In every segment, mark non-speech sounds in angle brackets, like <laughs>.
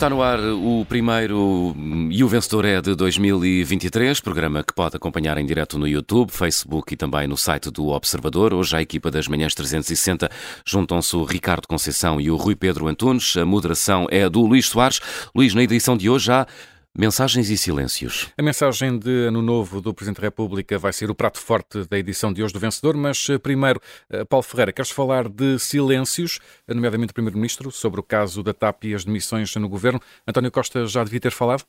Está no ar o primeiro e o vencedor é de 2023, programa que pode acompanhar em direto no YouTube, Facebook e também no site do Observador. Hoje a equipa das Manhãs 360 juntam-se o Ricardo Conceição e o Rui Pedro Antunes. A moderação é do Luís Soares. Luís, na edição de hoje há Mensagens e silêncios. A mensagem de Ano Novo do Presidente da República vai ser o prato forte da edição de hoje do Vencedor, mas eh, primeiro, eh, Paulo Ferreira, queres falar de silêncios, nomeadamente o Primeiro-Ministro, sobre o caso da TAP e as demissões no Governo. António Costa já devia ter falado?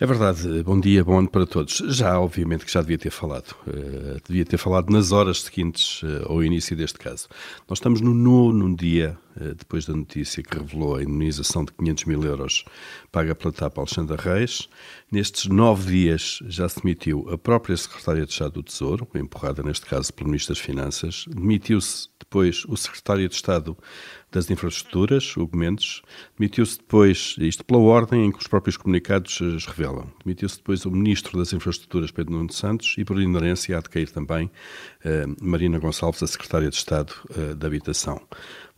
É verdade. Bom dia, bom ano para todos. Já, obviamente, que já devia ter falado. Uh, devia ter falado nas horas seguintes uh, ao início deste caso. Nós estamos no nono dia uh, depois da notícia que revelou a indenização de 500 mil euros paga pela TAP Alexandre Reis. Nestes nove dias já se demitiu a própria Secretária de Estado do Tesouro, empurrada neste caso pelo Ministro das Finanças. Demitiu-se depois o Secretário de Estado das Infraestruturas, Hugo Mendes. Demitiu-se depois, isto pela ordem em que os próprios comunicados as revelam, demitiu-se depois o Ministro das Infraestruturas, Pedro Nuno Santos, e por inerência há de cair também uh, Marina Gonçalves, a Secretária de Estado uh, da Habitação.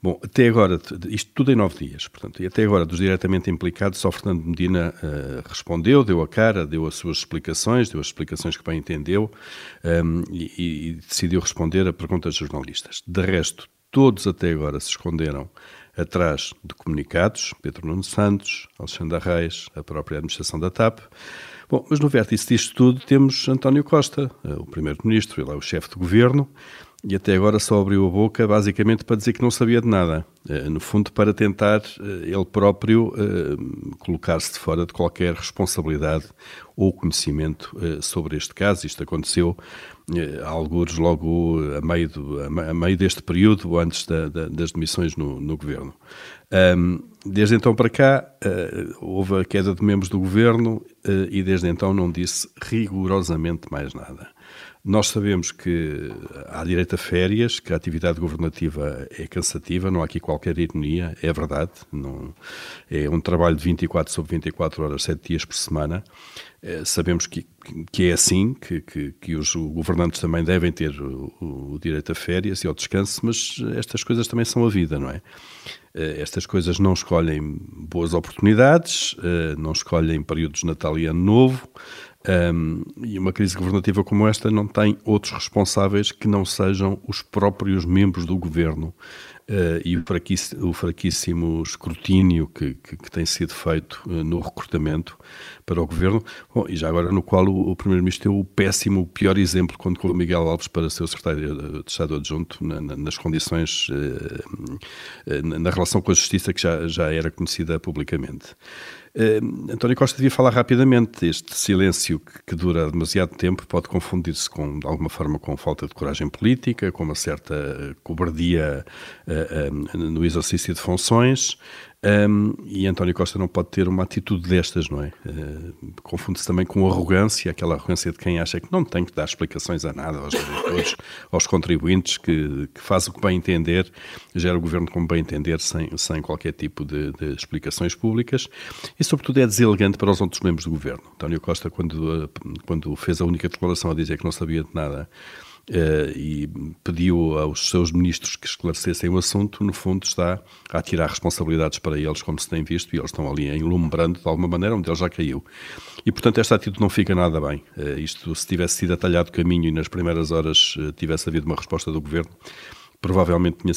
Bom, até agora, isto tudo em nove dias, portanto, e até agora, dos diretamente implicados, só Fernando Medina uh, respondeu, deu a cara, deu as suas explicações, deu as explicações que bem entendeu um, e, e, decidiu responder a perguntas de jornalistas. De resto, todos até agora se esconderam atrás de comunicados, Pedro Nuno Santos, Alexandre Reis, a própria administração da TAP. Bom, mas no vértice disto tudo temos António Costa, eh, o primeiro-ministro, ele é o chefe de governo, e até agora só abriu a boca basicamente para dizer que não sabia de nada. Eh, no fundo, para tentar eh, ele próprio colocar-se de fora de qualquer responsabilidade ou conhecimento sobre este caso. Isto aconteceu alguns logo a meio, do, a meio deste período, antes da, da, das demissões no, no governo. desde então para cá, houve a queda de membros do governo e desde então não disse rigorosamente mais nada. Nós sabemos que há direito a férias, que a atividade governativa é cansativa, não há aqui qualquer ironia, é verdade. Não, é um trabalho de 24 sobre 24 horas, 7 dias por semana. É, sabemos que, que é assim, que, que, que, os governantes também devem ter o, o, direito a férias e ao descanso, mas estas coisas também são a vida, não é? é estas coisas não escolhem boas oportunidades, é, não escolhem períodos de Natal e Ano Novo, um, e uma crise governativa como esta não tem outros responsáveis que não sejam os próprios membros do governo uh, e o fraquíssimo, o fraquíssimo escrutínio que, que, que, tem sido feito uh, no recrutamento para o governo. Bom, e já agora no qual o, o Primeiro-Ministro deu o péssimo, o pior exemplo quando colocou Miguel Alves para ser o secretário de Estado adjunto na, na, nas condições, uh, na relação com a Justiça que já, já era conhecida publicamente. Uh, António Costa devia falar rapidamente. Este silêncio que, que dura demasiado tempo pode confundir-se com, de alguma forma, com falta de coragem política, com uma certa cobardia uh, uh, no exercício de funções. Um, e António Costa não pode ter uma atitude destas, não é? Uh, Confunde-se também com arrogância, aquela arrogância de quem acha que não tem que dar explicações a nada aos eleitores, <coughs> aos contribuintes, que, que, faz o que bem entender, gera o governo como bem entender, sem, sem qualquer tipo de, de, explicações públicas. E, sobretudo, é deselegante para os outros membros do governo. António Costa, quando, quando fez a única declaração a dizer que não sabia de nada Uh, e pediu aos seus ministros que esclarecessem o assunto, no fundo está a tirar responsabilidades para eles, como se tem visto, e eles estão ali enlumbrando de alguma maneira, onde ele já caiu. E, portanto, esta atitude não fica nada bem. Uh, isto, se tivesse sido atalhado caminho e nas primeiras horas uh, tivesse havido uma resposta do Governo, provavelmente tinha,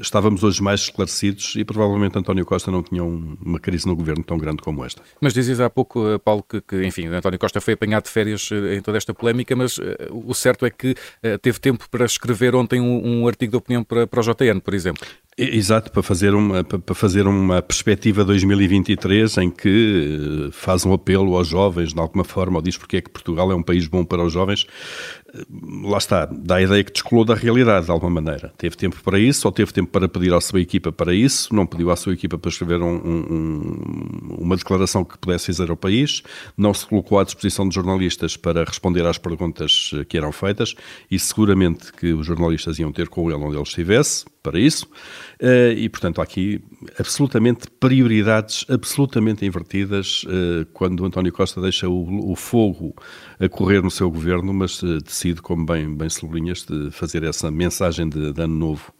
estávamos hoje mais esclarecidos e provavelmente António Costa não tinha um, uma crise no governo tão grande como esta. Mas dizias há pouco, eh, Paulo, que, que, enfim, António Costa foi apanhado de férias eh, em toda esta polémica, mas uh, o certo é que uh, teve tempo para escrever ontem um, um artigo de opinião para, para o JN, por exemplo. Exato, para fazer uma, para fazer uma perspectiva 2023 em que faz um apelo aos jovens, de alguma forma, ou diz porque é que Portugal é um país bom para os jovens, lá está, dá a ideia que descolou da realidade, de alguma maneira. Teve tempo para isso, ou teve tempo para pedir à sua equipa para isso, não pediu à sua equipa para escrever um, um, uma declaração que pudesse fazer ao país, não se colocou à disposição de jornalistas para responder às perguntas que eram feitas, e seguramente que os jornalistas iam ter com ele onde ele estivesse, para isso, eh, e portanto há aqui absolutamente prioridades absolutamente invertidas eh, quando António Costa deixa o, o fogo a correr no seu governo, mas eh, decide, como bem, bem sublinhas, de fazer essa mensagem de, de ano novo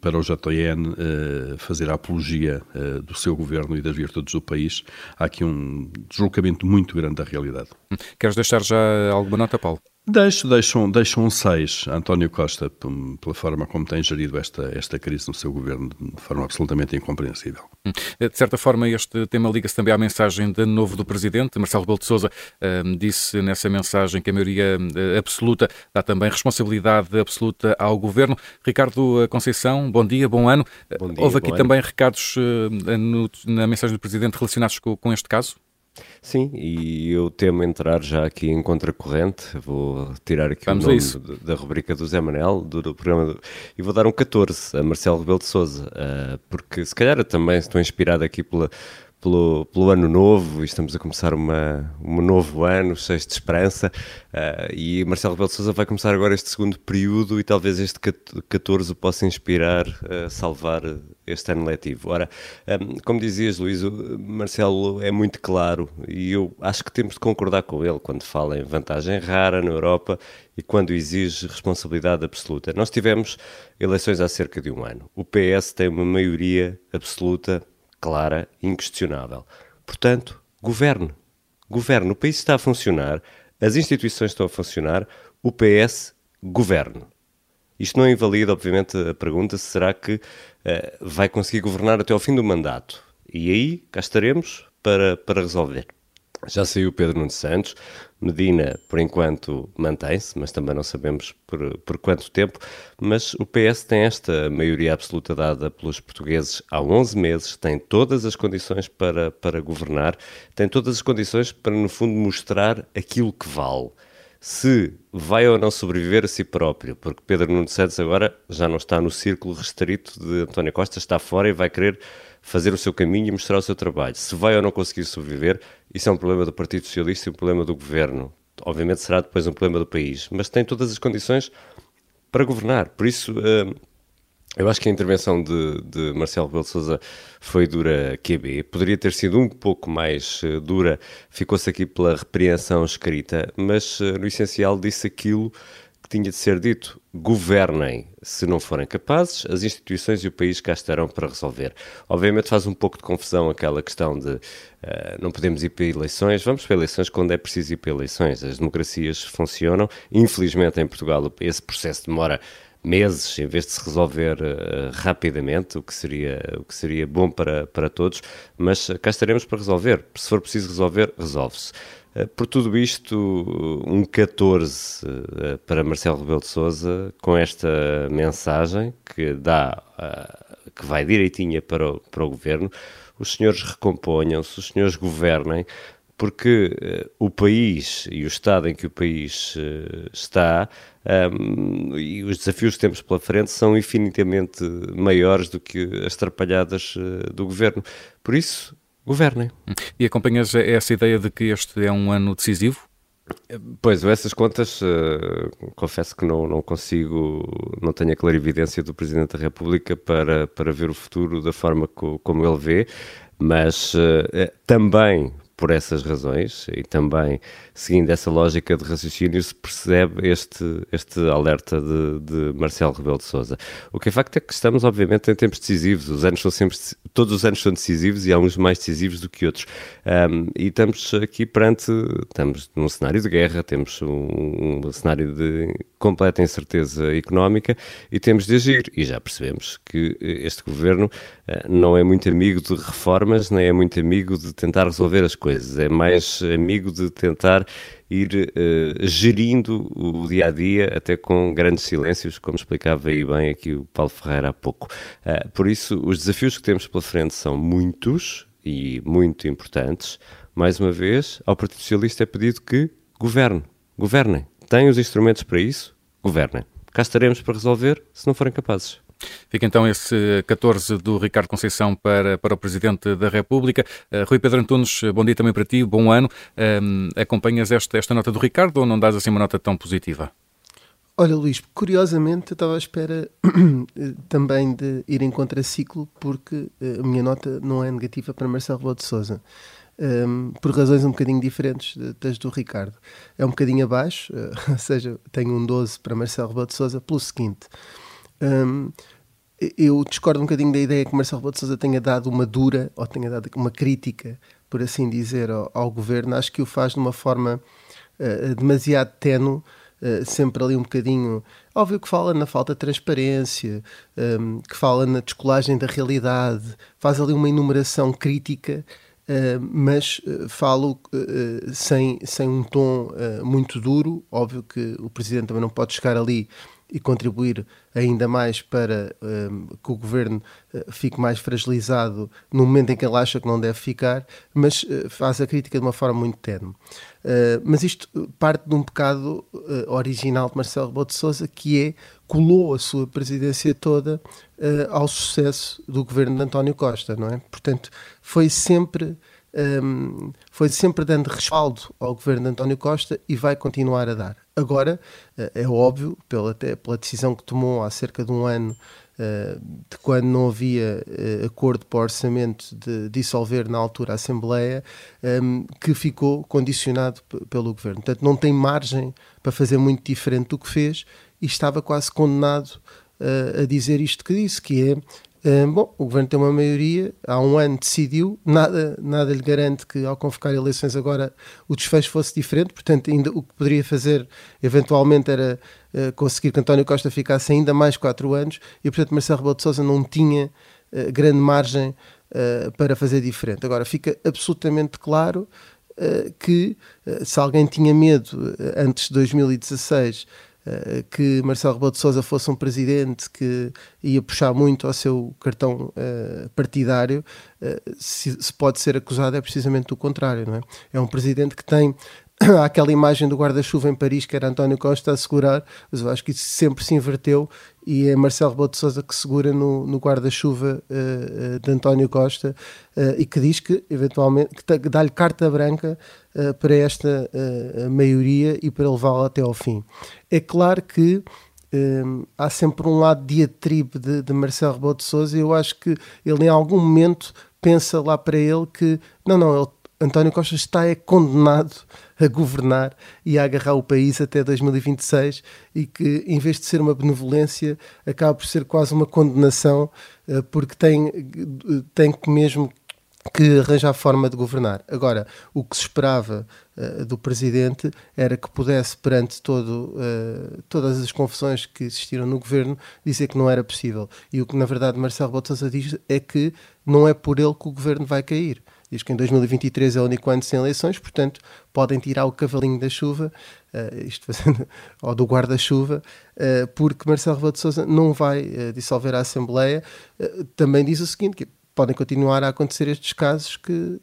para o JN uh, fazer a apologia uh, do seu governo e das virtudes do país. Há aqui um deslocamento muito grande da realidade. Queres deixar já alguma nota, Paulo? Deixo, deixam, deixam um 6 António Costa pela forma como tem gerido esta, esta crise no seu governo de forma absolutamente incompreensível. Hum. De certa forma, este tema liga-se também à mensagem de novo do Presidente. Marcelo Rebelo de Sousa uh, disse nessa mensagem que a maioria uh, absoluta dá também responsabilidade absoluta ao Governo. Ricardo Conceição, bom dia, bom ano. Bom dia, Houve aqui também ano. recados uh, no, na mensagem do Presidente relacionados com, com este caso? Sim, e eu temo entrar já aqui em contracorrente. Vou tirar aqui Vamos o nome da rubrica do Zé Manel, do, do programa, do, e vou dar um 14 a Marcelo Rebelo de Souza, uh, porque se calhar eu também estou inspirado aqui pela pelo, pelo ano novo e estamos a começar uma, um novo ano cheio de esperança uh, e Marcelo Rebelo de Sousa vai começar agora este segundo período e talvez este 14 o possa inspirar a salvar este ano letivo. Ora, um, como dizias Luís, Marcelo é muito claro e eu acho que temos de concordar com ele quando fala em vantagem rara na Europa e quando exige responsabilidade absoluta. Nós tivemos eleições há cerca de um ano. O PS tem uma maioria absoluta clara inquestionável. Portanto, governe. Governe. O país está a funcionar, as instituições estão a funcionar, o PS governe. Isto não invalida, obviamente, a pergunta se será que uh, vai conseguir governar até ao fim do mandato. E aí cá estaremos para, para resolver. Já saiu Pedro Nuno Santos, Medina, por enquanto, mantém-se, mas também não sabemos por, por quanto tempo. Mas o PS tem esta maioria absoluta dada pelos portugueses há 11 meses, tem todas as condições para, para governar, tem todas as condições para, no fundo, mostrar aquilo que vale. Se vai ou não sobreviver a si próprio, porque Pedro Nuno Santos agora já não está no círculo restrito de António Costa, está fora e vai querer fazer o seu caminho e mostrar o seu trabalho. Se vai ou não conseguir sobreviver, isso é um problema do Partido Socialista e um problema do governo. Obviamente será depois um problema do país, mas tem todas as condições para governar. Por isso, uh, eu acho que a intervenção de, de Marcelo Rebelo de Sousa foi dura QB. Poderia ter sido um pouco mais uh, dura, ficou-se aqui pela repreensão escrita, mas uh, no essencial disse aquilo que tinha de ser dito. Governem. Se não forem capazes, as instituições e o país cá estarão para resolver. Obviamente faz um pouco de confusão aquela questão de uh, não podemos ir para eleições. Vamos para eleições quando é preciso ir para eleições. As democracias funcionam. Infelizmente, em Portugal, esse processo demora meses em vez de se resolver uh, rapidamente, o que seria, o que seria bom para, para todos, mas cá estaremos para resolver. Se for preciso resolver, resolve-se. Eh, por tudo isto, um 14 eh, para Marcelo Rebelo de Sousa, com esta mensagem que dá, que vai direitinha para o, para o governo, os senhores recomponham-se, os senhores governem, porque o país e o estado em que o país está um, e os desafios que temos pela frente são infinitamente maiores do que as trapalhadas do governo. Por isso, governem. E acompanhas essa ideia de que este é um ano decisivo? Pois, essas contas, uh, confesso que não, não consigo, não tenho a clarividência do Presidente da República para, para ver o futuro da forma co, como ele vê, mas uh, também por essas razões e também seguindo essa lógica de raciocínio se percebe este, este alerta de, de Marcelo Rebelo de Sousa. O que é facto é que estamos obviamente em tempos decisivos, os anos são sempre, todos os anos são decisivos e há uns mais decisivos do que outros. Um, e estamos aqui perante, estamos num cenário de guerra, temos um, um cenário de completa incerteza económica e temos de agir. E já percebemos que este governo uh, não é muito amigo de reformas, nem é muito amigo de tentar resolver as coisas coisas, é mais amigo de tentar ir uh, gerindo o dia a dia, até com grandes silêncios, como explicava aí bem aqui o Paulo Ferreira há pouco. Uh, por isso, os desafios que temos pela frente são muitos e muito importantes. Mais uma vez, ao Partido Socialista é pedido que governe, governem. Têm os instrumentos para isso? Governem. Cá estaremos para resolver, se não forem capazes. Fica então esse 14 do Ricardo Conceição para, para o Presidente da República. Uh, Rui Pedro Antunes, bom dia também para ti, bom ano. Uh, acompanhas esta, esta nota do Ricardo ou não dás assim uma nota tão positiva? Olha, Luís, curiosamente eu estava à espera <coughs> também de ir em contraciclo, porque eh, a minha nota não é negativa para Marcelo Rebelo de Sousa. Um, ehm, por razões um bocadinho diferentes das do Ricardo. É um bocadinho abaixo, <laughs> ou seja, tenho um 12 para Marcelo Rebelo de Sousa, pelo seguinte. Um, eu discordo um bocadinho da ideia que Marcelo Rebelo de Sousa tenha dado uma dura ou tenha dado uma crítica, por assim dizer, ao, ao governo. Acho que o faz de uma forma uh, demasiado tenue, uh, sempre ali um bocadinho. Óbvio que fala na falta de transparência, um, que fala na descolagem da realidade, faz ali uma enumeração crítica. Uh, mas uh, falo sem, sem um tom muito duro. Óbvio que o Presidente também não pode chegar ali e contribuir ainda mais para um, que o governo uh, fique mais fragilizado no momento em que ele acha que não deve ficar, mas uh, faz a crítica de uma forma muito tenue. Uh, mas isto parte de um pecado original de Marcelo Rebelo de Sousa, que é colou a sua presidência toda ao sucesso do governo de António Costa, não é? Portanto, foi sempre um, foi sempre dando respaldo ao governo de António Costa e vai continuar a dar. Agora, eh, é óbvio, pela, pela decisão que tomou há cerca de um ano, uh, de quando não havia uh, acordo para o orçamento de dissolver na altura a Assembleia, um, que ficou condicionado pelo governo. Portanto, não tem margem para fazer muito diferente do que fez e estava quase condenado a dizer isto que disse, que é bom, o governo tem uma maioria, há um ano decidiu, nada, nada lhe garante que ao convocar eleições agora o desfecho fosse diferente, portanto, ainda o que poderia fazer eventualmente era uh, conseguir que António Costa ficasse ainda mais quatro anos e, portanto, Marcelo Rebelo de Sousa não tinha uh, grande margem uh, para fazer diferente. Agora, fica absolutamente claro que se alguém tinha medo antes de 2016 eh, que Marcelo Rebelo de Sousa fosse um presidente que ia puxar muito ao seu cartão uh, partidário, uh, se, se, pode ser acusado é precisamente do contrário, não é? É um presidente que tem <coughs> aquela imagem do guarda-chuva em Paris que era António Costa a segurar, mas eu acho que isso sempre se inverteu e é Marcelo Rebelo de Sousa que segura no, no guarda-chuva uh, uh, de António Costa uh, e que diz que eventualmente que dá-lhe carta branca para esta maioria e para levá-la até ao fim. É claro que um, há sempre um lado diatribe de, de Marcelo Rebelo de Sousa e eu acho que ele em algum momento pensa lá para ele que não, não, ele António Costa está é condenado a governar e a agarrar o país até 2026 e que, em vez de ser uma benevolência, acaba por ser quase uma condenação, eh, porque tem, tem que mesmo que arranjar forma de governar. Agora, o que se esperava uh, do Presidente era que pudesse, perante todo, uh, todas as confusões que existiram no governo, dizer que não era possível. E o que, na verdade, Marcelo Bottas diz é que não é por ele que o governo vai cair diz que em 2023 é o único ano sem eleições, portanto podem tirar o cavalinho da chuva, uh, isto fazendo, <laughs> ou do guarda-chuva, uh, porque Marcelo Rebelo de Sousa não vai uh, dissolver a Assembleia. também diz o seguinte, que podem continuar a acontecer estes casos que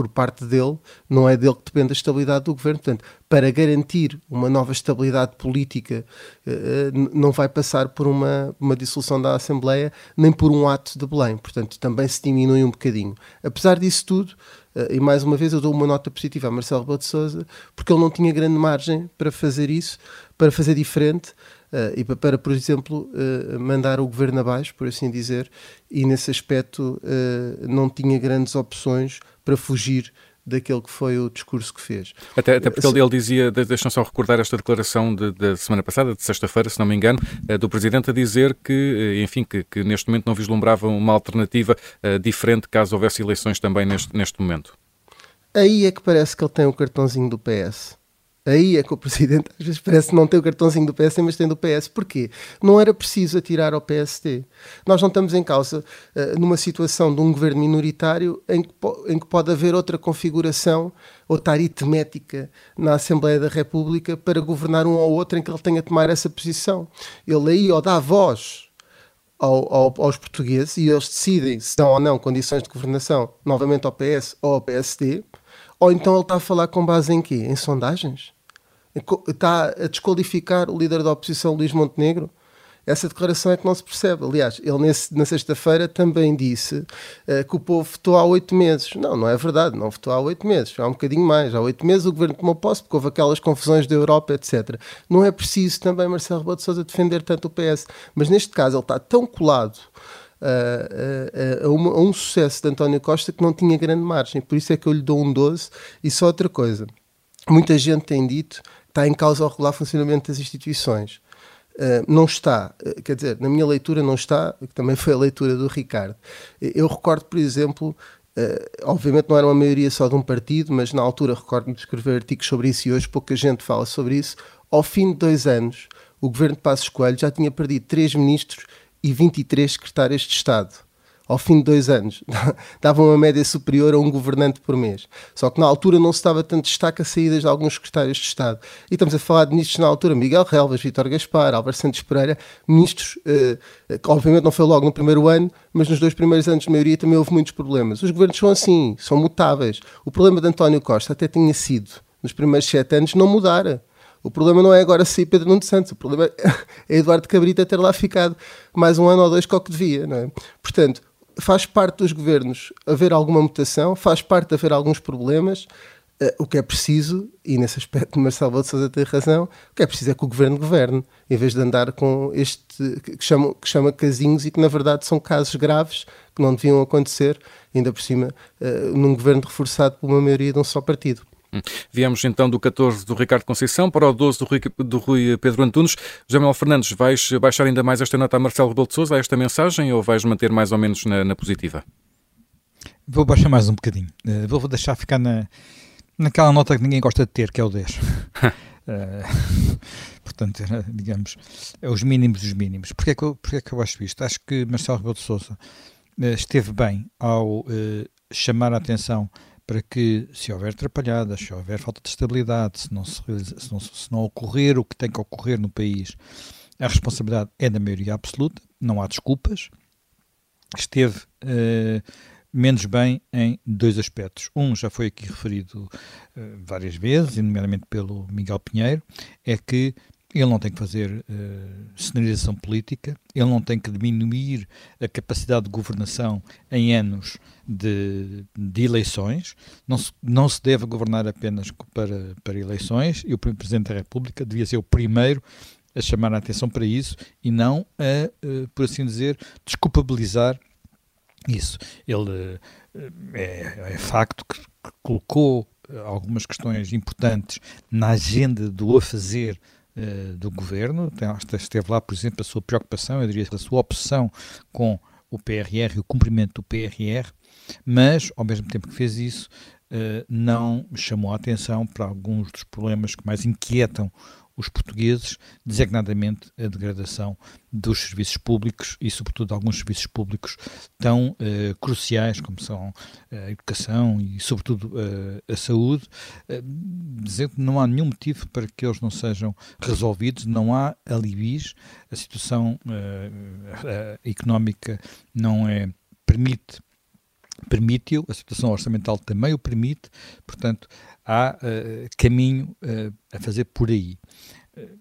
por parte dele, não é dele que depende a estabilidade do governo. Portanto, para garantir uma nova estabilidade política, eh, eh, não vai passar por uma, uma dissolução da Assembleia, nem por um ato de Belém. Portanto, também se diminui um bocadinho. Apesar disso tudo, eh, e mais uma vez eu dou uma nota positiva a Marcelo Rebelo de porque ele não tinha grande margem para fazer isso, para fazer diferente, uh, e para, por exemplo, uh, mandar o governo abaixo, por assim dizer, e nesse aspecto uh, não tinha grandes opções para fugir daquele que foi o discurso que fez. Até, até porque ele, ele dizia, deixam só recordar esta declaração da de, de semana passada, de sexta-feira, se não me engano, do Presidente a dizer que, enfim, que, que neste momento não vislumbrava uma alternativa uh, diferente caso houvesse eleições também neste, neste momento. Aí é que parece que ele tem o cartãozinho do PS. Aí é que o Presidente às vezes parece não ter o cartãozinho do PSD, mas tem do PS. Porquê? Não era preciso atirar ao PSD. Nós não estamos em causa uh, numa situação de um governo minoritário em que, em que pode haver outra configuração, outra aritmética na Assembleia da República para governar um ou outro em que ele tenha de tomar essa posição. Ele aí ou dá voz ao, ao, aos portugueses e eles decidem se dão ou não condições de governação novamente ao PS ou ao PSD ou então ele está a falar com base em quê? Em sondagens? Está a desqualificar o líder da oposição, Luís Montenegro? Essa declaração é que não se percebe. Aliás, ele nesse, na sexta-feira também disse uh, que o povo votou há oito meses. Não, não é verdade, não votou há oito meses, há um bocadinho mais. Há oito meses o governo tomou posse porque houve aquelas confusões da Europa, etc. Não é preciso também Marcelo Rebelo de Sousa defender tanto o PS, mas neste caso ele está tão colado a, a, uma, a, um sucesso de António Costa que não tinha grande margem. Por isso é que eu lhe dou um 12. E só outra coisa: muita gente tem dito está em causa o regular funcionamento das instituições. Uh, não está, uh, quer dizer, na minha leitura não está, que também foi a leitura do Ricardo. Eu recordo, por exemplo, uh, obviamente não era uma maioria só de um partido, mas na altura recordo-me de escrever artigos sobre isso e hoje pouca gente fala sobre isso. Ao fim de dois anos, o governo de Passos Coelho já tinha perdido três ministros e 23 secretários de Estado ao fim de dois anos. <laughs> Davam uma média superior a um governante por mês. Só que na altura não se dava tanto destaque a saídas de alguns secretários de Estado. E estamos a falar de ministros na altura, Miguel Relvas, Vítor Gaspar, Álvaro Santos Pereira, ministros eh, que obviamente não foi logo no primeiro ano, mas nos dois primeiros anos de maioria também houve muitos problemas. Os governos são assim, são mutáveis. O problema de António Costa até tinha sido, nos primeiros sete anos, não mudar. O problema não é agora se Pedro Nuno Santos, o problema <laughs> é Eduardo Cabrita ter lá ficado mais um ano ou dois com o que devia, não é? Portanto, faz parte dos governos haver alguma mutação, faz parte haver alguns problemas. Uh, o que é preciso, e nesse aspecto Marcelo de Sousa tem razão, o que é preciso é que o governo governe, em vez de andar com este que chama, que chama casinhos e que na verdade são casos graves que não deviam acontecer, ainda por cima, uh, num governo reforçado por uma maioria de um só partido. Hum. Viemos então do 14 do Ricardo Conceição para o 12 do Rui, do Rui Pedro Antunes. José Manuel Fernandes, vais baixar ainda mais esta nota a Marcelo Rebelo de Sousa, a esta mensagem, ou vais manter mais ou menos na, na positiva? Vou baixar mais um bocadinho. Uh, vou deixar ficar na, naquela nota que ninguém gosta de ter, que é o 10. uh, <laughs> eh, <laughs> portanto, digamos, é os mínimos dos mínimos. Porquê que eu, porquê que eu acho isto? Acho que Marcelo Rebelo de Sousa uh, esteve bem ao chamar a atenção para que, se houver atrapalhadas, se houver falta de estabilidade, se não, se, se, não, se não ocorrer o que tem que ocorrer no país, a responsabilidade é da maioria absoluta, não há desculpas. Esteve uh, menos bem em dois aspectos. Um já foi aqui referido uh, várias vezes, nomeadamente pelo Miguel Pinheiro, é que ele não tem que fazer uh, sinalização política, ele não tem que diminuir a capacidade de governação em anos de, de eleições, não se, não se deve governar apenas para, para eleições, e o Presidente da República devia ser o primeiro a chamar a atenção para isso e não a, uh, por assim dizer, desculpabilizar isso. Ele uh, é, é facto que, que colocou algumas questões importantes na agenda do a fazer uh, do governo. Esteve lá, por exemplo, a sua preocupação, eu diria a sua obsessão com o PRR e o cumprimento do PRR, mas, ao mesmo tempo que fez isso, uh, não chamou a atenção para alguns dos problemas que mais inquietam os portugueses, designadamente a degradação dos serviços públicos e, sobretudo, alguns serviços públicos tão uh, cruciais como são a educação e, sobretudo, uh, a saúde, dizendo que não há nenhum motivo para que eles não sejam resolvidos, não há alibis, a situação económica não é permite permite-o, a situação orçamental também o permite, portanto, há uh, caminho uh, a fazer por aí.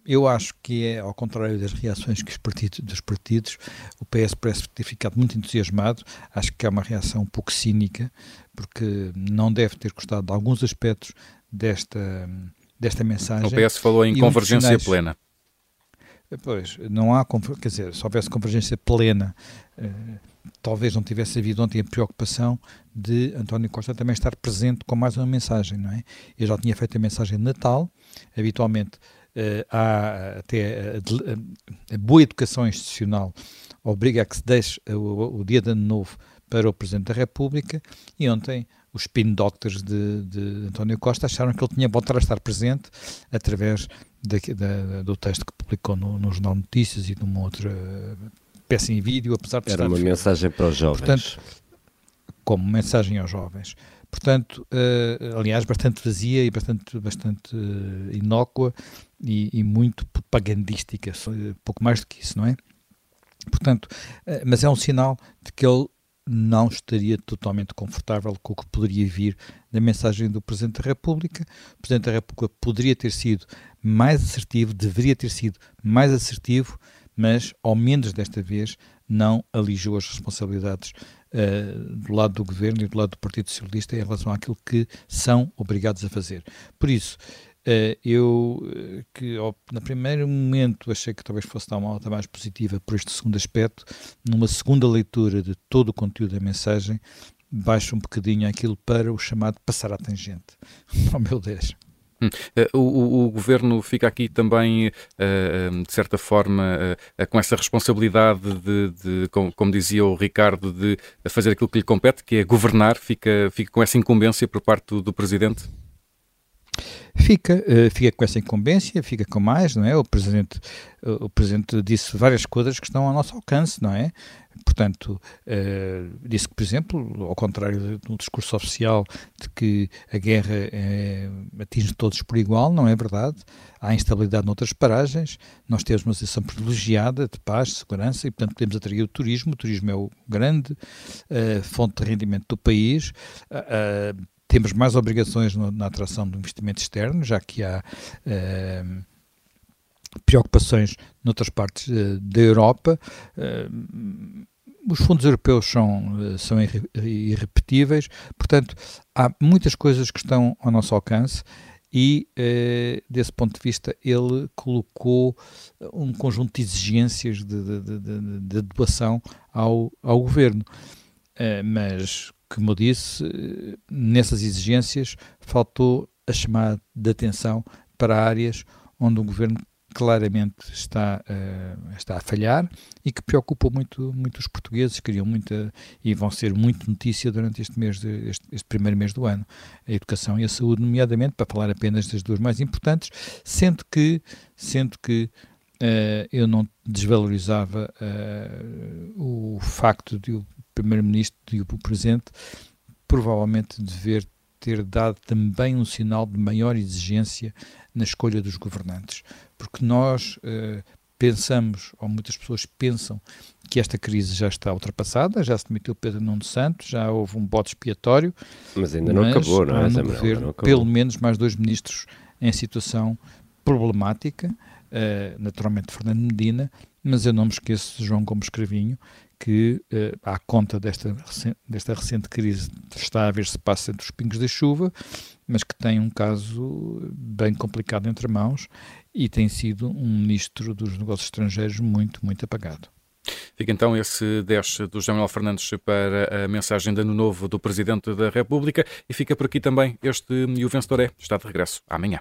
Eu acho que é, ao contrário das reações que os partidos, dos partidos, o PS parece ter ficado muito entusiasmado. Acho que é uma reação um pouco cínica, porque não deve ter gostado de alguns aspectos desta, desta mensagem. O PS falou em convergência plena. Pois, não há, quer dizer, se houvesse convergência plena, eh, talvez não tivesse havido ontem a preocupação de António Costa também estar presente com mais uma mensagem, não é? Eu já tinha feito a mensagem de Natal, habitualmente uh, há até a, boa educação institucional obriga a que se deixe o, dia de ano novo para o Presidente da República e ontem os spin doctors de, de António Costa acharam que ele tinha a estar presente através de, de, do texto que publicou no, no Jornal Notícias e numa outra peça em vídeo, apesar de Era uma mensagem para os jovens. Portanto, como mensagem aos jovens portanto, uh, aliás, bastante vazia e bastante, bastante uh, inócua e, e, muito propagandística, pouco mais do que isso, não é? Portanto, uh, mas é um sinal de que ele não estaria totalmente confortável com o que poderia vir da mensagem do Presidente da República. O Presidente da República poderia ter sido mais assertivo, deveria ter sido mais assertivo, mas, ao menos desta vez, não alijou as responsabilidades uh, do lado do governo e do lado do Partido Socialista em relação àquilo que são obrigados a fazer. Por isso, eu, eh, que no primeiro momento achei que talvez fosse dar uma nota mais positiva por este segundo aspecto, numa segunda leitura de todo o conteúdo da mensagem, baixo um bocadinho aquilo para o chamado passar à tangente. <laughs> Oh meu Deus! Hum. Uh, o, o, governo fica aqui também, uh, de certa forma, uh, com essa responsabilidade de, de como, como, dizia o Ricardo, de fazer aquilo que lhe compete, que é governar, fica, fica com essa incumbência por parte do, do Presidente? Fica, fica com essa incumbência, fica com mais, não é? O Presidente, o Presidente disse várias coisas que estão ao nosso alcance, não é? Portanto, uh, disse que, por exemplo, ao contrário do discurso oficial de que a guerra uh, atinge todos por igual, não é verdade. Há instabilidade noutras paragens, nós temos uma situação privilegiada de paz, de segurança e, portanto, podemos atrair o turismo. O turismo é o grande fonte de rendimento do país. Temos mais obrigações no, na atração do investimento externo, já que há preocupações noutras partes uh, da Europa. Uh, os fundos europeus são, eh, são irrepetíveis, portanto, há muitas coisas que estão ao nosso alcance e, desse ponto de vista, ele colocou um conjunto de exigências de, de, de, de doação ao, ao governo. mas, como eu disse, nessas exigências faltou a chamada de atenção para áreas onde o governo claramente está, uh, está a falhar e que preocupa muito, muito os portugueses, queriam muita e vão ser muito notícia durante este mês, de, este, este, primeiro mês do ano, a educação e a saúde, nomeadamente, para falar apenas das duas mais importantes, sendo que, sendo que uh, eu não desvalorizava uh, o facto de o primeiro-ministro e o presidente provavelmente dever ter dado também um sinal de maior exigência na escolha dos governantes, porque nós uh, pensamos, ou muitas pessoas pensam, que esta crise já está ultrapassada, já se demitiu Pedro Nuno Santos, já houve um bote expiatório. Mas ainda não acabou, não é? No governo, não pelo menos mais dois ministros em situação problemática, uh, naturalmente Fernando Medina, mas eu não me esqueço de João Gomes Cravinho, que, uh, à conta desta, desta recente crise, está a ver se passa entre os pingos da chuva, mas que tem um caso bem complicado entre mãos e tem sido um ministro dos negócios estrangeiros muito, muito apagado. Fica então esse 10 do José Manuel Fernandes para a mensagem de ano novo do Presidente da República e fica por aqui também este E o Vencedor é está de regresso amanhã.